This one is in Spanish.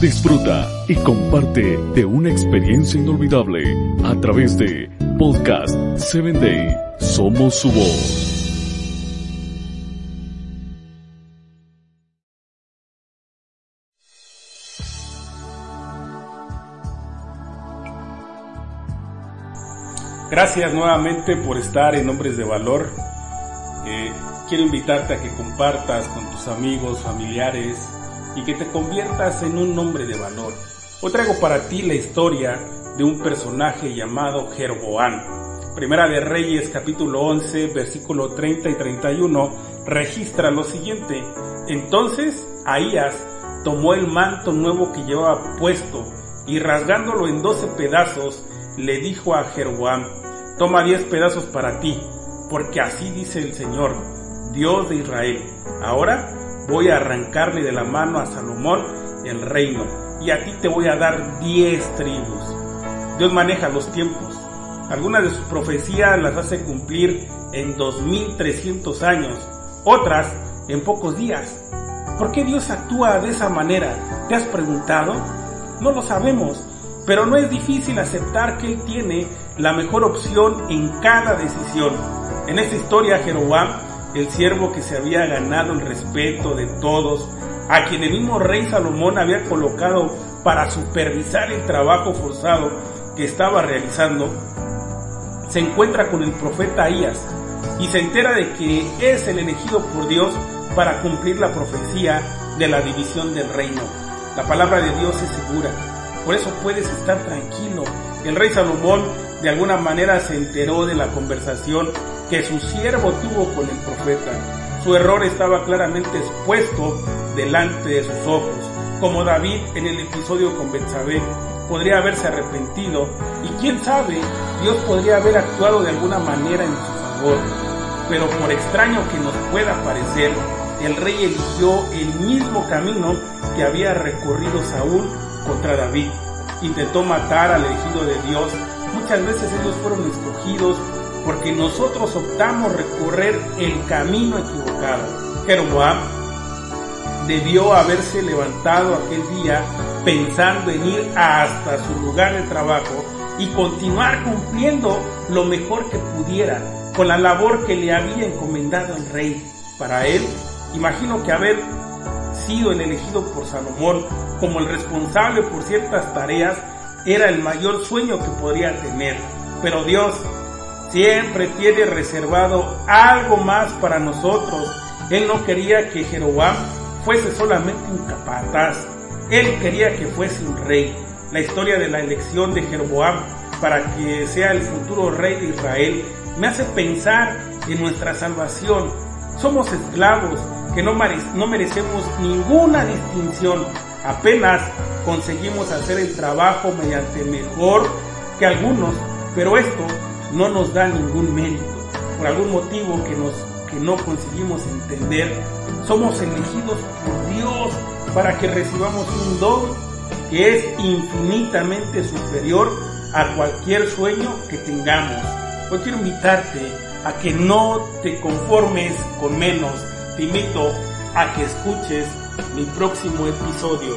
Disfruta y comparte de una experiencia inolvidable a través de Podcast 7 Day. Somos su voz. Gracias nuevamente por estar en Hombres de Valor. Eh, quiero invitarte a que compartas con tus amigos, familiares y que te conviertas en un hombre de valor. Hoy traigo para ti la historia de un personaje llamado Jeroboam. Primera de Reyes capítulo 11 versículo 30 y 31 registra lo siguiente. Entonces Ahías tomó el manto nuevo que llevaba puesto y rasgándolo en doce pedazos le dijo a Jeroboam, toma diez pedazos para ti, porque así dice el Señor, Dios de Israel. Ahora voy a arrancarle de la mano a Salomón el reino, y a ti te voy a dar diez tribus. Dios maneja los tiempos. Algunas de sus profecías las hace cumplir en 2300 años, otras en pocos días. ¿Por qué Dios actúa de esa manera? ¿Te has preguntado? No lo sabemos, pero no es difícil aceptar que Él tiene la mejor opción en cada decisión. En esta historia, Jeroboam, el siervo que se había ganado el respeto de todos, a quien el mismo rey Salomón había colocado para supervisar el trabajo forzado que estaba realizando, se encuentra con el profeta Ahías y se entera de que es el elegido por Dios para cumplir la profecía de la división del reino. La palabra de Dios es segura por eso puedes estar tranquilo. El rey Salomón de alguna manera se enteró de la conversación que su siervo tuvo con el profeta. Su error estaba claramente expuesto delante de sus ojos. Como David en el episodio con Betsabé, podría haberse arrepentido y quién sabe, Dios podría haber actuado de alguna manera en su favor. Pero por extraño que nos pueda parecer, el rey eligió el mismo camino que había recorrido Saúl contra David. Intentó matar al elegido de Dios. Muchas veces ellos fueron escogidos porque nosotros optamos recorrer el camino equivocado. Jeroboam debió haberse levantado aquel día pensando en ir hasta su lugar de trabajo y continuar cumpliendo lo mejor que pudiera con la labor que le había encomendado el rey. Para él, imagino que haber sido el elegido por Salomón como el responsable por ciertas tareas era el mayor sueño que podría tener. Pero Dios siempre tiene reservado algo más para nosotros. Él no quería que Jeroboam fuese solamente un capataz. Él quería que fuese un rey. La historia de la elección de Jeroboam para que sea el futuro rey de Israel me hace pensar en nuestra salvación. Somos esclavos que no, merecemos ninguna distinción. Apenas conseguimos hacer el trabajo mediante mejor que algunos, pero esto no nos da ningún mérito. Por algún motivo que, nos, que no conseguimos entender, somos elegidos por Dios para que recibamos un don que es infinitamente superior a cualquier sueño que tengamos. Hoy quiero invitarte a que no te conformes con menos, te invito a que escuches mi próximo episodio.